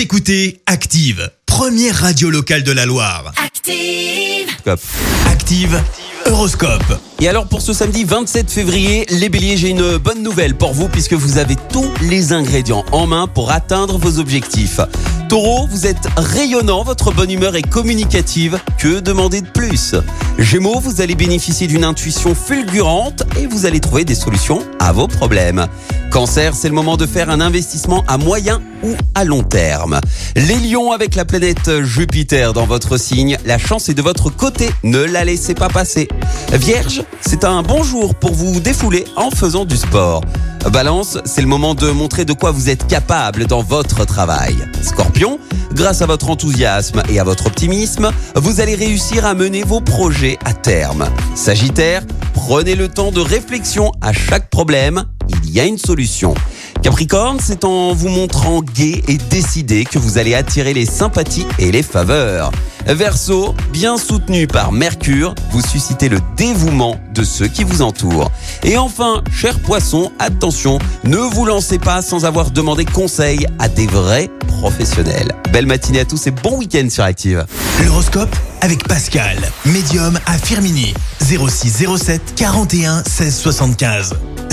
Vous écoutez Active, première radio locale de la Loire. Active. Active Horoscope. Et alors pour ce samedi 27 février, les béliers, j'ai une bonne nouvelle pour vous puisque vous avez tous les ingrédients en main pour atteindre vos objectifs. Taureau, vous êtes rayonnant, votre bonne humeur est communicative. Que demander de plus? Gémeaux, vous allez bénéficier d'une intuition fulgurante et vous allez trouver des solutions à vos problèmes. Cancer, c'est le moment de faire un investissement à moyen ou à long terme. Les lions avec la planète Jupiter dans votre signe, la chance est de votre côté, ne la laissez pas passer. Vierge, c'est un bon jour pour vous défouler en faisant du sport. Balance, c'est le moment de montrer de quoi vous êtes capable dans votre travail. Scorpion, grâce à votre enthousiasme et à votre optimisme, vous allez réussir à mener vos projets à terme. Sagittaire, prenez le temps de réflexion à chaque problème, il y a une solution. Capricorne, c'est en vous montrant gai et décidé que vous allez attirer les sympathies et les faveurs. Verseau, bien soutenu par Mercure, vous suscitez le dévouement de ceux qui vous entourent. Et enfin, cher poisson, attention, ne vous lancez pas sans avoir demandé conseil à des vrais professionnels. Belle matinée à tous et bon week-end sur Active. L'horoscope avec Pascal, médium à Firmini. 06 07 41 16 75.